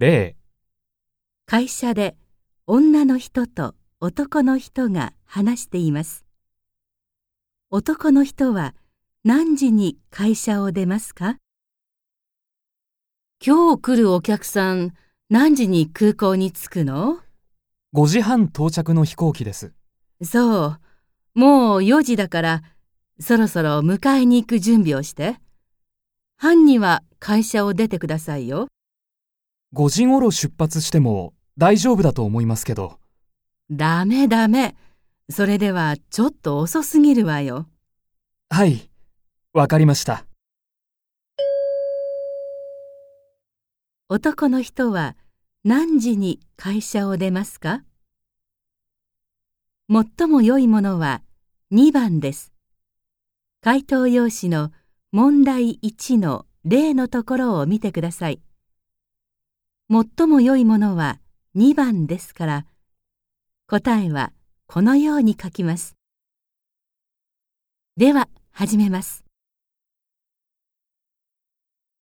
例、会社で女の人と男の人が話しています。男の人は何時に会社を出ますか？今日来るお客さん何時に空港に着くの？5時半到着の飛行機です。そう。もう4時だから、そろそろ迎えに行く準備をして。班には会社を出てくださいよ。5時頃出発しても大丈夫だと思いますけど。ダメダメ。それではちょっと遅すぎるわよ。はい、わかりました。男の人は何時に会社を出ますか？最も良いものは2番です。回答用紙の問題1の例のところを見てください。最も良いものは2番ですから、答えはこのように書きます。では、始めます。